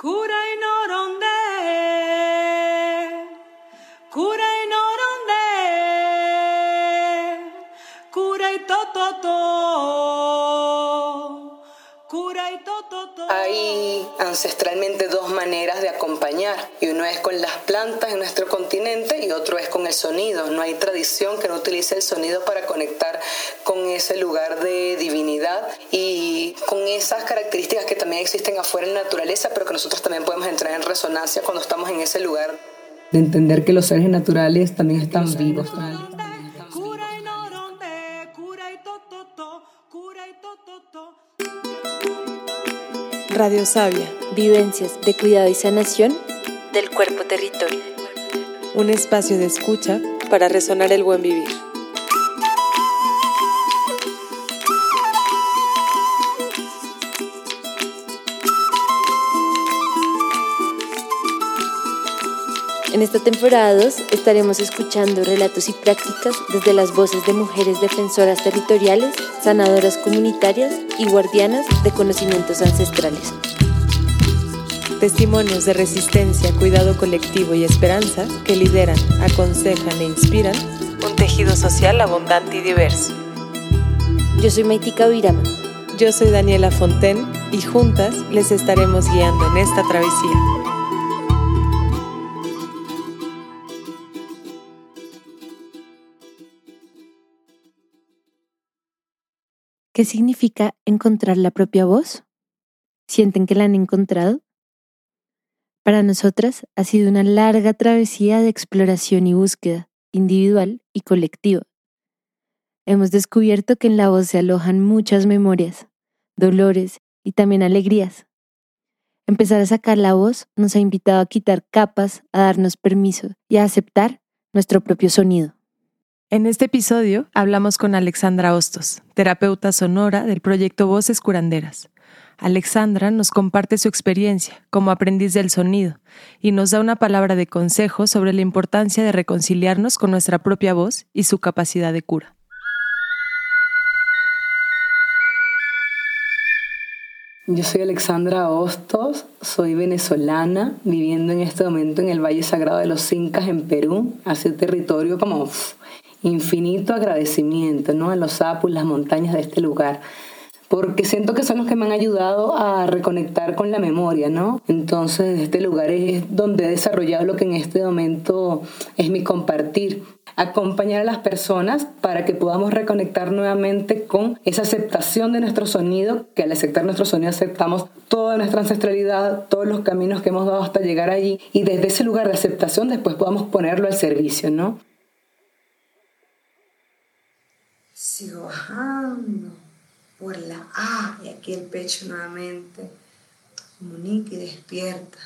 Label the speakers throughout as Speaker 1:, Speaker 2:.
Speaker 1: Cura y tototo, cura y tototo.
Speaker 2: Hay ancestralmente dos maneras de acompañar y uno es con las plantas en nuestro continente y otro es con el sonido. No hay tradición que no utilice el sonido para conectar con ese lugar de divinidad y con esas características que también existen afuera en la naturaleza, pero que nosotros también podemos entrar en resonancia cuando estamos en ese lugar.
Speaker 3: De entender que los seres naturales también están vivos.
Speaker 4: Radio Sabia, vivencias de cuidado y sanación del cuerpo territorio. Un espacio de escucha para resonar el buen vivir. En esta temporada 2 estaremos escuchando relatos y prácticas desde las voces de mujeres defensoras territoriales, sanadoras comunitarias y guardianas de conocimientos ancestrales. Testimonios de resistencia, cuidado colectivo y esperanza que lideran, aconsejan e inspiran un tejido social abundante y diverso. Yo soy Maitika Virama. Yo soy Daniela Fonten y juntas les estaremos guiando en esta travesía. ¿Qué significa encontrar la propia voz? ¿Sienten que la han encontrado? Para nosotras ha sido una larga travesía de exploración y búsqueda, individual y colectiva. Hemos descubierto que en la voz se alojan muchas memorias, dolores y también alegrías. Empezar a sacar la voz nos ha invitado a quitar capas, a darnos permiso y a aceptar nuestro propio sonido. En este episodio hablamos con Alexandra Hostos, terapeuta sonora del proyecto Voces Curanderas. Alexandra nos comparte su experiencia como aprendiz del sonido y nos da una palabra de consejo sobre la importancia de reconciliarnos con nuestra propia voz y su capacidad de cura.
Speaker 2: Yo soy Alexandra Hostos, soy venezolana, viviendo en este momento en el Valle Sagrado de los Incas en Perú, hacia territorio como infinito agradecimiento ¿no? a los sapos, las montañas de este lugar, porque siento que son los que me han ayudado a reconectar con la memoria, ¿no? Entonces, este lugar es donde he desarrollado lo que en este momento es mi compartir, acompañar a las personas para que podamos reconectar nuevamente con esa aceptación de nuestro sonido, que al aceptar nuestro sonido aceptamos toda nuestra ancestralidad, todos los caminos que hemos dado hasta llegar allí, y desde ese lugar de aceptación después podamos ponerlo al servicio, ¿no?
Speaker 5: Sigo bajando por la A y aquí el pecho nuevamente. Comunica y despierta.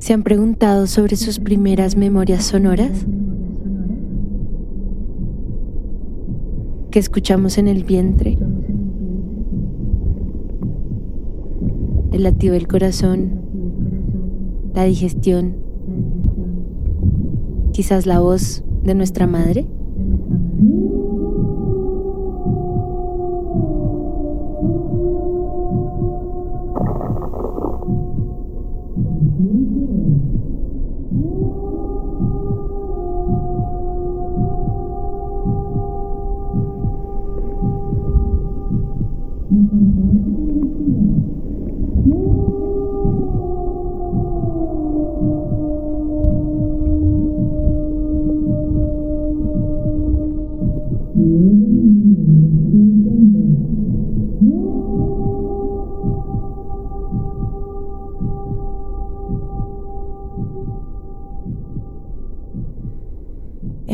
Speaker 4: ¿Se han preguntado sobre sus primeras memorias sonoras? ¿Qué escuchamos en el vientre? El latido del corazón, la digestión, quizás la voz de nuestra madre.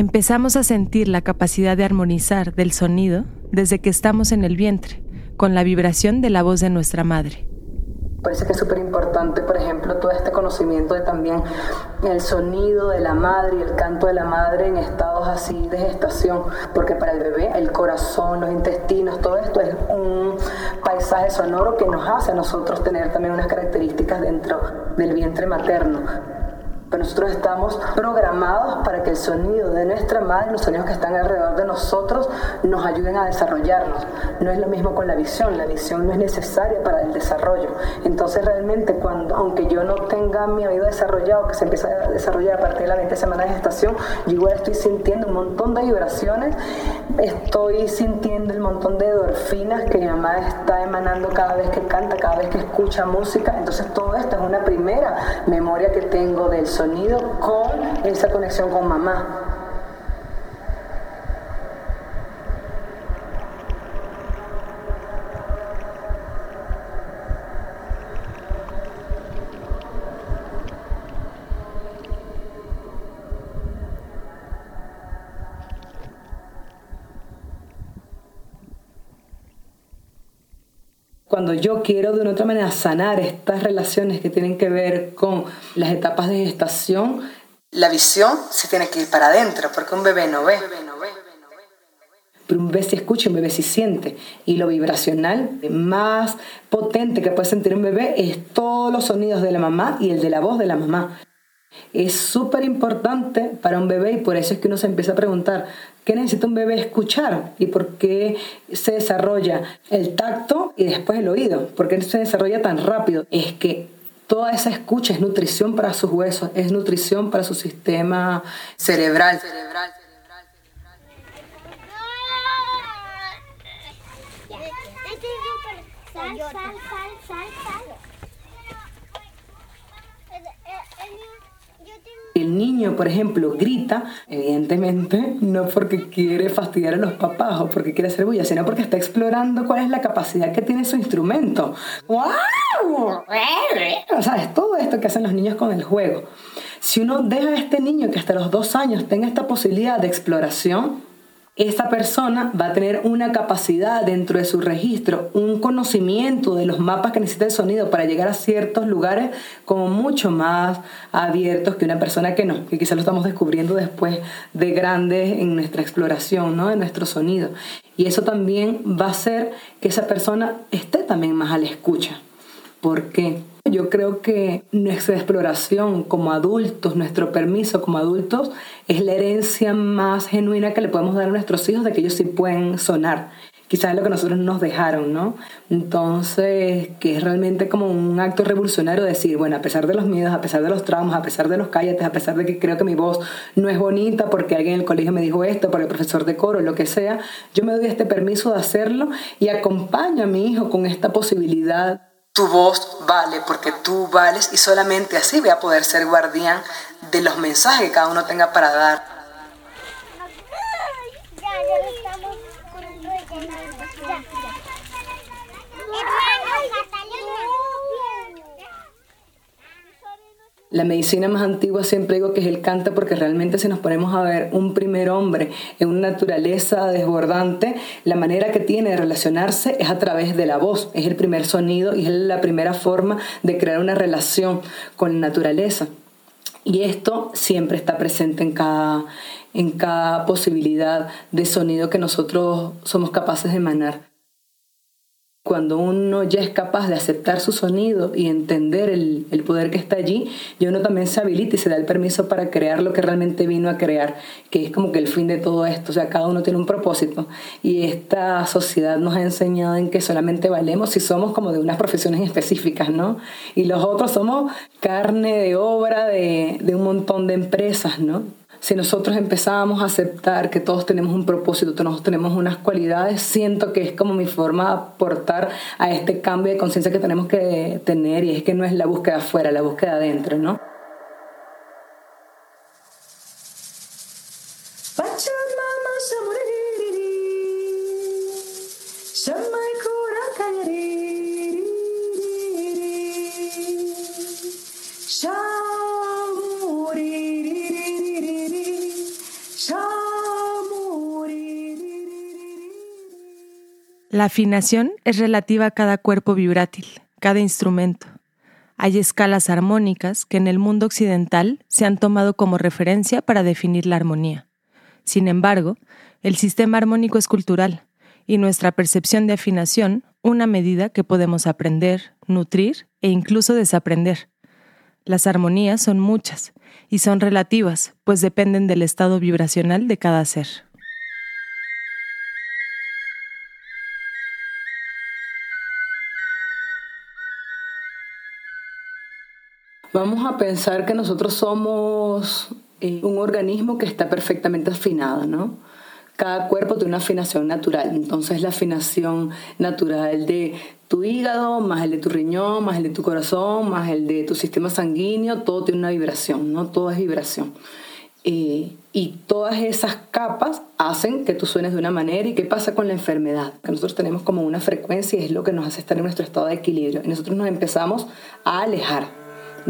Speaker 4: Empezamos a sentir la capacidad de armonizar del sonido desde que estamos en el vientre, con la vibración de la voz de nuestra madre.
Speaker 2: Parece que es súper importante, por ejemplo, todo este conocimiento de también el sonido de la madre y el canto de la madre en estados así de gestación, porque para el bebé el corazón, los intestinos, todo esto es un paisaje sonoro que nos hace a nosotros tener también unas características dentro del vientre materno. Pero nosotros estamos programados para que el sonido de nuestra madre, los sonidos que están alrededor de nosotros, nos ayuden a desarrollarnos. No es lo mismo con la visión, la visión no es necesaria para el desarrollo. Entonces realmente cuando, aunque yo no tenga mi oído desarrollado, que se empieza a desarrollar a partir de la 20 semana de gestación, yo igual estoy sintiendo un montón de vibraciones, estoy sintiendo el montón de endorfinas que mi mamá está emanando cada vez que canta, cada vez que escucha música. Entonces todo esto es una primera memoria que tengo del sonido con esa conexión con mamá. Cuando yo quiero de una otra manera sanar estas relaciones que tienen que ver con las etapas de gestación, la visión se tiene que ir para adentro, porque un bebé no ve. Pero un bebé sí escucha, un bebé sí siente. Y lo vibracional más potente que puede sentir un bebé es todos los sonidos de la mamá y el de la voz de la mamá. Es súper importante para un bebé y por eso es que uno se empieza a preguntar, ¿qué necesita un bebé escuchar? ¿Y por qué se desarrolla el tacto y después el oído? ¿Por qué se desarrolla tan rápido? Es que toda esa escucha es nutrición para sus huesos, es nutrición para su sistema cerebral. cerebral. El niño, por ejemplo, grita, evidentemente, no porque quiere fastidiar a los papás o porque quiere hacer bulla, sino porque está explorando cuál es la capacidad que tiene su instrumento. ¡Wow! ¿Sabes? Todo esto que hacen los niños con el juego. Si uno deja a este niño que hasta los dos años tenga esta posibilidad de exploración, esa persona va a tener una capacidad dentro de su registro, un conocimiento de los mapas que necesita el sonido para llegar a ciertos lugares como mucho más abiertos que una persona que no, que quizás lo estamos descubriendo después de grandes en nuestra exploración, ¿no? de nuestro sonido. Y eso también va a hacer que esa persona esté también más a la escucha. ¿Por qué? Yo creo que nuestra exploración como adultos, nuestro permiso como adultos, es la herencia más genuina que le podemos dar a nuestros hijos de que ellos sí pueden sonar. Quizás es lo que nosotros nos dejaron, ¿no? Entonces, que es realmente como un acto revolucionario decir, bueno, a pesar de los miedos, a pesar de los traumas, a pesar de los cállates, a pesar de que creo que mi voz no es bonita porque alguien en el colegio me dijo esto, por el profesor de coro, lo que sea, yo me doy este permiso de hacerlo y acompaño a mi hijo con esta posibilidad tu voz vale porque tú vales y solamente así voy a poder ser guardián de los mensajes que cada uno tenga para dar. La medicina más antigua siempre digo que es el canto porque realmente si nos ponemos a ver un primer hombre en una naturaleza desbordante, la manera que tiene de relacionarse es a través de la voz, es el primer sonido y es la primera forma de crear una relación con la naturaleza. Y esto siempre está presente en cada, en cada posibilidad de sonido que nosotros somos capaces de emanar cuando uno ya es capaz de aceptar su sonido y entender el, poder que está allí, y uno también se habilita y se da el permiso para crear lo que realmente vino a crear, que es como que el fin de todo esto. O sea, cada uno tiene un propósito. Y esta sociedad nos ha enseñado en que solamente valemos si somos como de unas profesiones específicas, ¿no? Y los otros somos carne de obra de, de un montón de empresas, ¿no? Si nosotros empezamos a aceptar que todos tenemos un propósito, todos tenemos unas cualidades, siento que es como mi forma de aportar a este cambio de conciencia que tenemos que tener y es que no es la búsqueda afuera, la búsqueda adentro, ¿no?
Speaker 4: La afinación es relativa a cada cuerpo vibrátil, cada instrumento. Hay escalas armónicas que en el mundo occidental se han tomado como referencia para definir la armonía. Sin embargo, el sistema armónico es cultural y nuestra percepción de afinación una medida que podemos aprender, nutrir e incluso desaprender.
Speaker 6: Las armonías son muchas y son relativas, pues dependen del estado vibracional de cada ser.
Speaker 2: Vamos a pensar que nosotros somos eh, un organismo que está perfectamente afinado, ¿no? Cada cuerpo tiene una afinación natural, entonces la afinación natural de tu hígado, más el de tu riñón, más el de tu corazón, más el de tu sistema sanguíneo, todo tiene una vibración, ¿no? Todo es vibración. Eh, y todas esas capas hacen que tú suenes de una manera. ¿Y qué pasa con la enfermedad? Que nosotros tenemos como una frecuencia y es lo que nos hace estar en nuestro estado de equilibrio. Y nosotros nos empezamos a alejar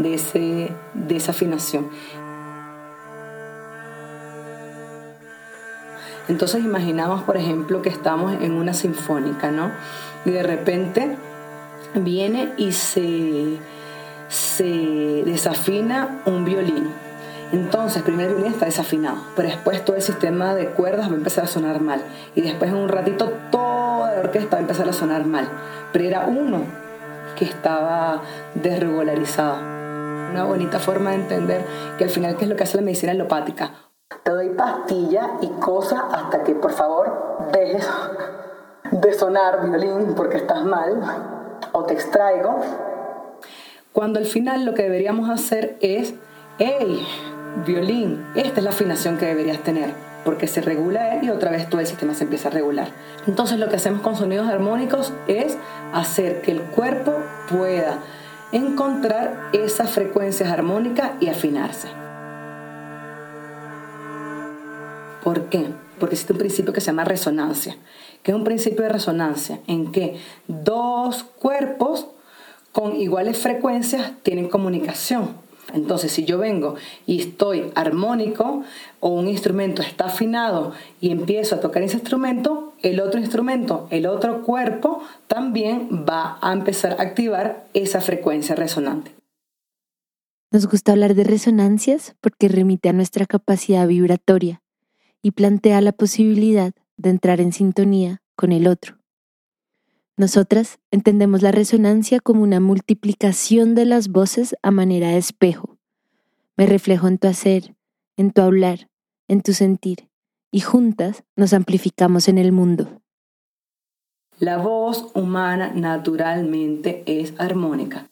Speaker 2: de, ese, de esa afinación. Entonces imaginamos, por ejemplo, que estamos en una sinfónica, ¿no? Y de repente viene y se, se desafina un violín. Entonces, el violín está desafinado, pero después todo el sistema de cuerdas va a empezar a sonar mal. Y después en un ratito toda la orquesta va a empezar a sonar mal. Pero era uno que estaba desregularizado una bonita forma de entender que al final qué es lo que hace la medicina alopática. Te doy pastilla y cosas hasta que por favor dejes de sonar violín porque estás mal o te extraigo. Cuando al final lo que deberíamos hacer es, hey, violín, esta es la afinación que deberías tener porque se regula él y otra vez todo el sistema se empieza a regular. Entonces lo que hacemos con sonidos armónicos es hacer que el cuerpo pueda encontrar esas frecuencias armónicas y afinarse. ¿Por qué? Porque existe un principio que se llama resonancia, que es un principio de resonancia en que dos cuerpos con iguales frecuencias tienen comunicación. Entonces, si yo vengo y estoy armónico o un instrumento está afinado y empiezo a tocar ese instrumento, el otro instrumento, el otro cuerpo también va a empezar a activar esa frecuencia resonante.
Speaker 4: Nos gusta hablar de resonancias porque remite a nuestra capacidad vibratoria y plantea la posibilidad de entrar en sintonía con el otro. Nosotras entendemos la resonancia como una multiplicación de las voces a manera de espejo. Me reflejo en tu hacer, en tu hablar, en tu sentir, y juntas nos amplificamos en el mundo.
Speaker 2: La voz humana naturalmente es armónica.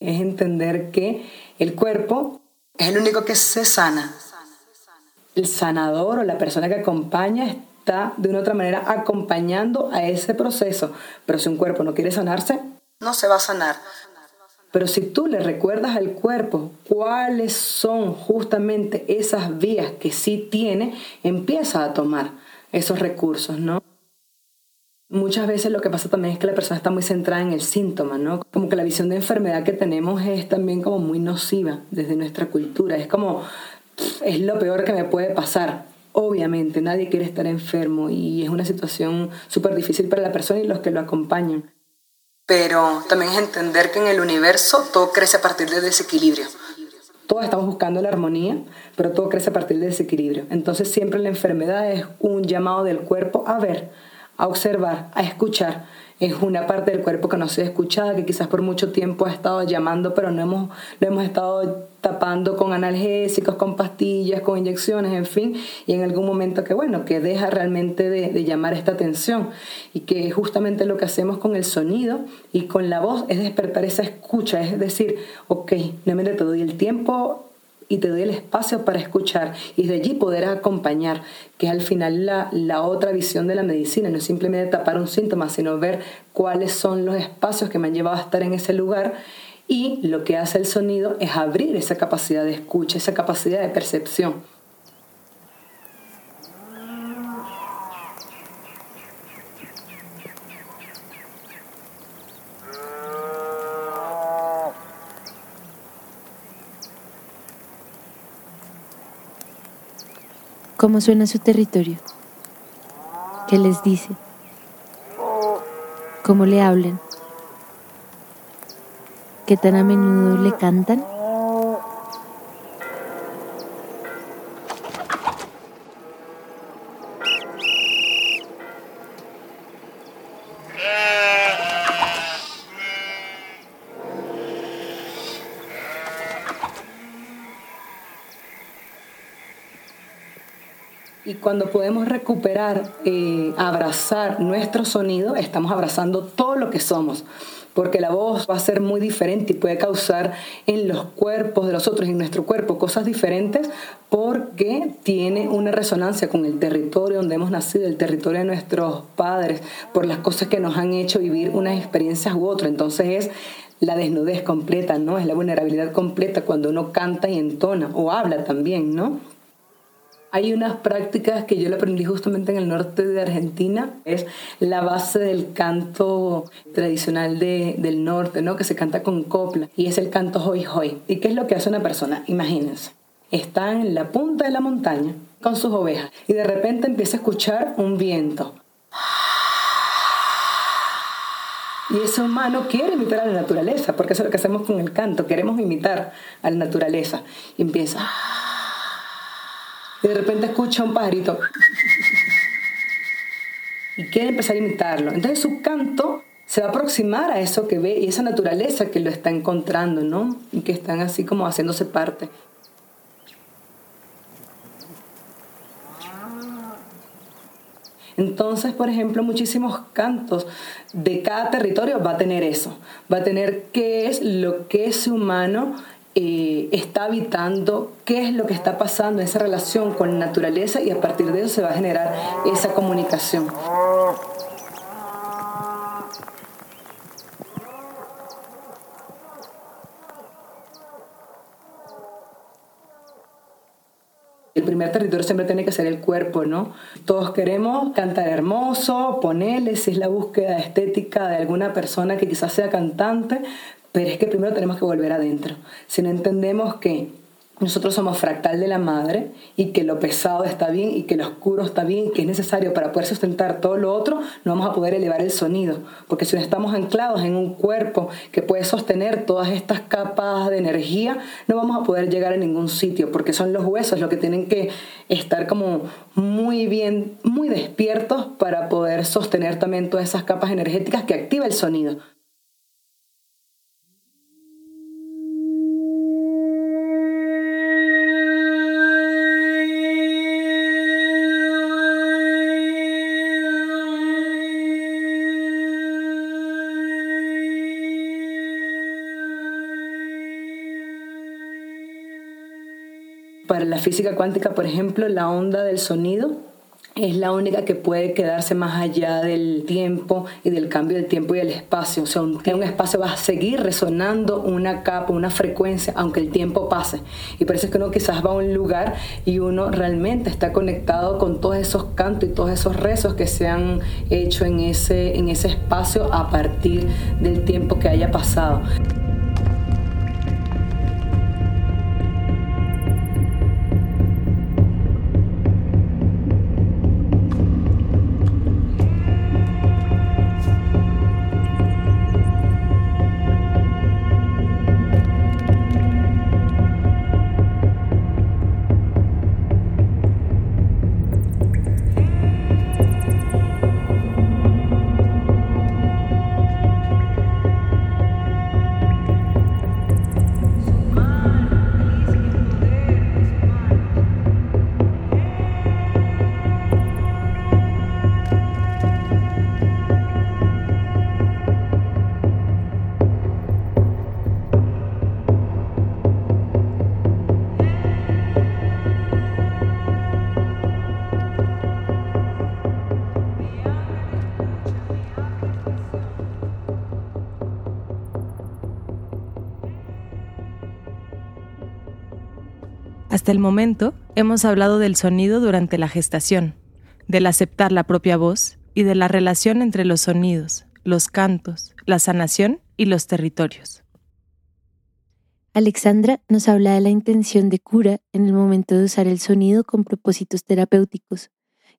Speaker 2: Es entender que el cuerpo es el único que se sana. El sanador o la persona que acompaña está de una otra manera acompañando a ese proceso. Pero si un cuerpo no quiere sanarse, no se va a sanar. Pero si tú le recuerdas al cuerpo cuáles son justamente esas vías que sí tiene, empieza a tomar esos recursos, ¿no? Muchas veces lo que pasa también es que la persona está muy centrada en el síntoma, ¿no? Como que la visión de enfermedad que tenemos es también como muy nociva desde nuestra cultura. Es como, es lo peor que me puede pasar. Obviamente, nadie quiere estar enfermo y es una situación súper difícil para la persona y los que lo acompañan. Pero también es entender que en el universo todo crece a partir del desequilibrio. Todos estamos buscando la armonía, pero todo crece a partir del desequilibrio. Entonces siempre la enfermedad es un llamado del cuerpo a ver, a observar, a escuchar es una parte del cuerpo que no se ha escuchado, que quizás por mucho tiempo ha estado llamando, pero no hemos, lo hemos estado tapando con analgésicos, con pastillas, con inyecciones, en fin, y en algún momento que, bueno, que deja realmente de, de llamar esta atención. Y que justamente lo que hacemos con el sonido y con la voz es despertar esa escucha, es decir, ok, no me doy el tiempo y te doy el espacio para escuchar y de allí poder acompañar, que es al final la, la otra visión de la medicina, no es simplemente tapar un síntoma, sino ver cuáles son los espacios que me han llevado a estar en ese lugar y lo que hace el sonido es abrir esa capacidad de escucha, esa capacidad de percepción.
Speaker 4: Cómo suena su territorio, qué les dice, cómo le hablan, qué tan a menudo le cantan.
Speaker 2: Y cuando podemos recuperar, eh, abrazar nuestro sonido, estamos abrazando todo lo que somos porque la voz va a ser muy diferente y puede causar en los cuerpos de los otros, en nuestro cuerpo, cosas diferentes porque tiene una resonancia con el territorio donde hemos nacido, el territorio de nuestros padres, por las cosas que nos han hecho vivir unas experiencias u otras. Entonces es la desnudez completa, ¿no? Es la vulnerabilidad completa cuando uno canta y entona o habla también, ¿no? Hay unas prácticas que yo le aprendí justamente en el norte de Argentina, es la base del canto tradicional de, del norte, ¿no? que se canta con copla, y es el canto hoy hoy. ¿Y qué es lo que hace una persona? Imagínense, está en la punta de la montaña con sus ovejas y de repente empieza a escuchar un viento. Y ese humano quiere imitar a la naturaleza, porque eso es lo que hacemos con el canto, queremos imitar a la naturaleza. Y empieza de repente escucha un pajarito y quiere empezar a imitarlo. Entonces su canto se va a aproximar a eso que ve y esa naturaleza que lo está encontrando, ¿no? Y que están así como haciéndose parte. Entonces, por ejemplo, muchísimos cantos de cada territorio va a tener eso, va a tener qué es lo que ese humano eh, está habitando, qué es lo que está pasando en esa relación con la naturaleza y a partir de eso se va a generar esa comunicación. El primer territorio siempre tiene que ser el cuerpo, ¿no? Todos queremos cantar hermoso, ponerle si es la búsqueda estética de alguna persona que quizás sea cantante, pero es que primero tenemos que volver adentro. Si no entendemos que nosotros somos fractal de la madre y que lo pesado está bien y que lo oscuro está bien y que es necesario para poder sustentar todo lo otro, no vamos a poder elevar el sonido. Porque si no estamos anclados en un cuerpo que puede sostener todas estas capas de energía, no vamos a poder llegar a ningún sitio porque son los huesos los que tienen que estar como muy bien, muy despiertos para poder sostener también todas esas capas energéticas que activa el sonido. Para la física cuántica, por ejemplo, la onda del sonido es la única que puede quedarse más allá del tiempo y del cambio del tiempo y del espacio. O sea, un, un espacio va a seguir resonando una capa, una frecuencia, aunque el tiempo pase. Y es que uno quizás va a un lugar y uno realmente está conectado con todos esos cantos y todos esos rezos que se han hecho en ese, en ese espacio a partir del tiempo que haya pasado.
Speaker 6: Hasta el momento hemos hablado del sonido durante la gestación, del aceptar la propia voz y de la relación entre los sonidos, los cantos, la sanación y los territorios.
Speaker 4: Alexandra nos habla de la intención de cura en el momento de usar el sonido con propósitos terapéuticos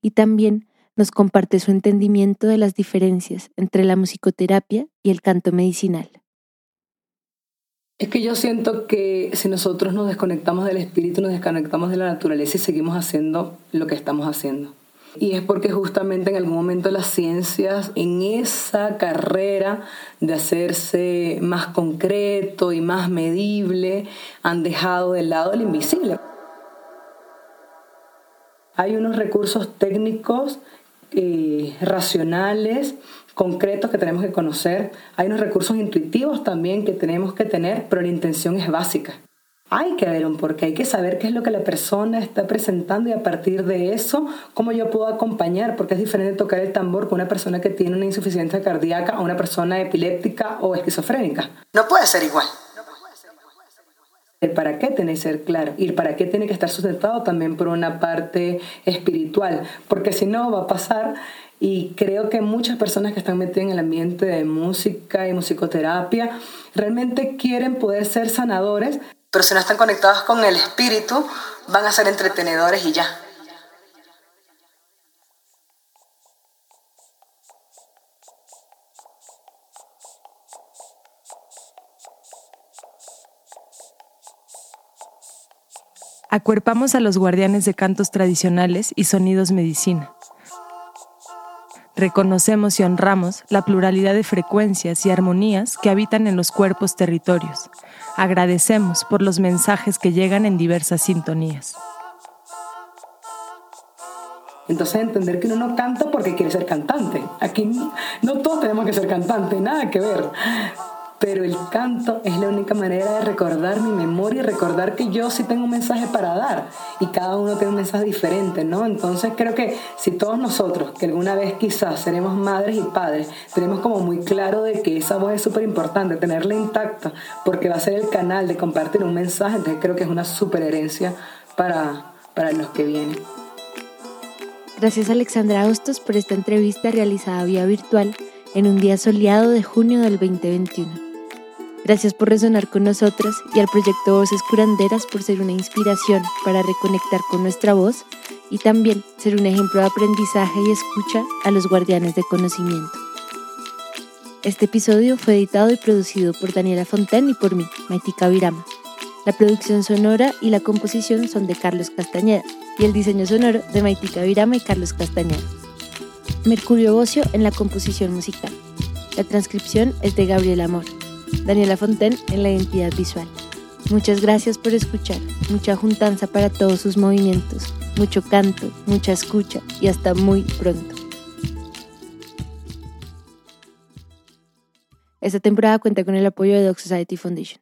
Speaker 4: y también nos comparte su entendimiento de las diferencias entre la musicoterapia y el canto medicinal.
Speaker 2: Es que yo siento que si nosotros nos desconectamos del espíritu, nos desconectamos de la naturaleza y seguimos haciendo lo que estamos haciendo. Y es porque justamente en algún momento las ciencias, en esa carrera de hacerse más concreto y más medible, han dejado de lado el invisible. Hay unos recursos técnicos eh, racionales, concretos que tenemos que conocer. Hay unos recursos intuitivos también que tenemos que tener, pero la intención es básica. Hay que ver un porqué, hay que saber qué es lo que la persona está presentando y a partir de eso, cómo yo puedo acompañar, porque es diferente tocar el tambor con una persona que tiene una insuficiencia cardíaca o una persona epiléptica o esquizofrénica. No puede ser igual. El para qué tiene que ser claro y el para qué tiene que estar sustentado también por una parte espiritual, porque si no va a pasar y creo que muchas personas que están metidas en el ambiente de música y musicoterapia realmente quieren poder ser sanadores, pero si no están conectados con el espíritu, van a ser entretenedores y ya.
Speaker 6: Acuerpamos a los guardianes de cantos tradicionales y sonidos medicina. Reconocemos y honramos la pluralidad de frecuencias y armonías que habitan en los cuerpos territorios. Agradecemos por los mensajes que llegan en diversas sintonías.
Speaker 2: Entonces entender que uno no canta porque quiere ser cantante. Aquí no todos tenemos que ser cantante, nada que ver pero el canto es la única manera de recordar mi memoria y recordar que yo sí tengo un mensaje para dar y cada uno tiene un mensaje diferente, ¿no? Entonces creo que si todos nosotros, que alguna vez quizás seremos madres y padres, tenemos como muy claro de que esa voz es súper importante, tenerla intacta, porque va a ser el canal de compartir un mensaje, entonces creo que es una súper herencia para, para los que vienen.
Speaker 4: Gracias Alexandra Hostos por esta entrevista realizada vía virtual en un día soleado de junio del 2021. Gracias por resonar con nosotras y al proyecto Voces Curanderas por ser una inspiración para reconectar con nuestra voz y también ser un ejemplo de aprendizaje y escucha a los guardianes de conocimiento. Este episodio fue editado y producido por Daniela Fontaine y por mí, Maitika Virama. La producción sonora y la composición son de Carlos Castañeda y el diseño sonoro de Maitika Virama y Carlos Castañeda. Mercurio Bocio en la composición musical. La transcripción es de Gabriel Amor. Daniela Fonten en la identidad visual. Muchas gracias por escuchar, mucha juntanza para todos sus movimientos, mucho canto, mucha escucha y hasta muy pronto. Esta temporada cuenta con el apoyo de Doc Society Foundation.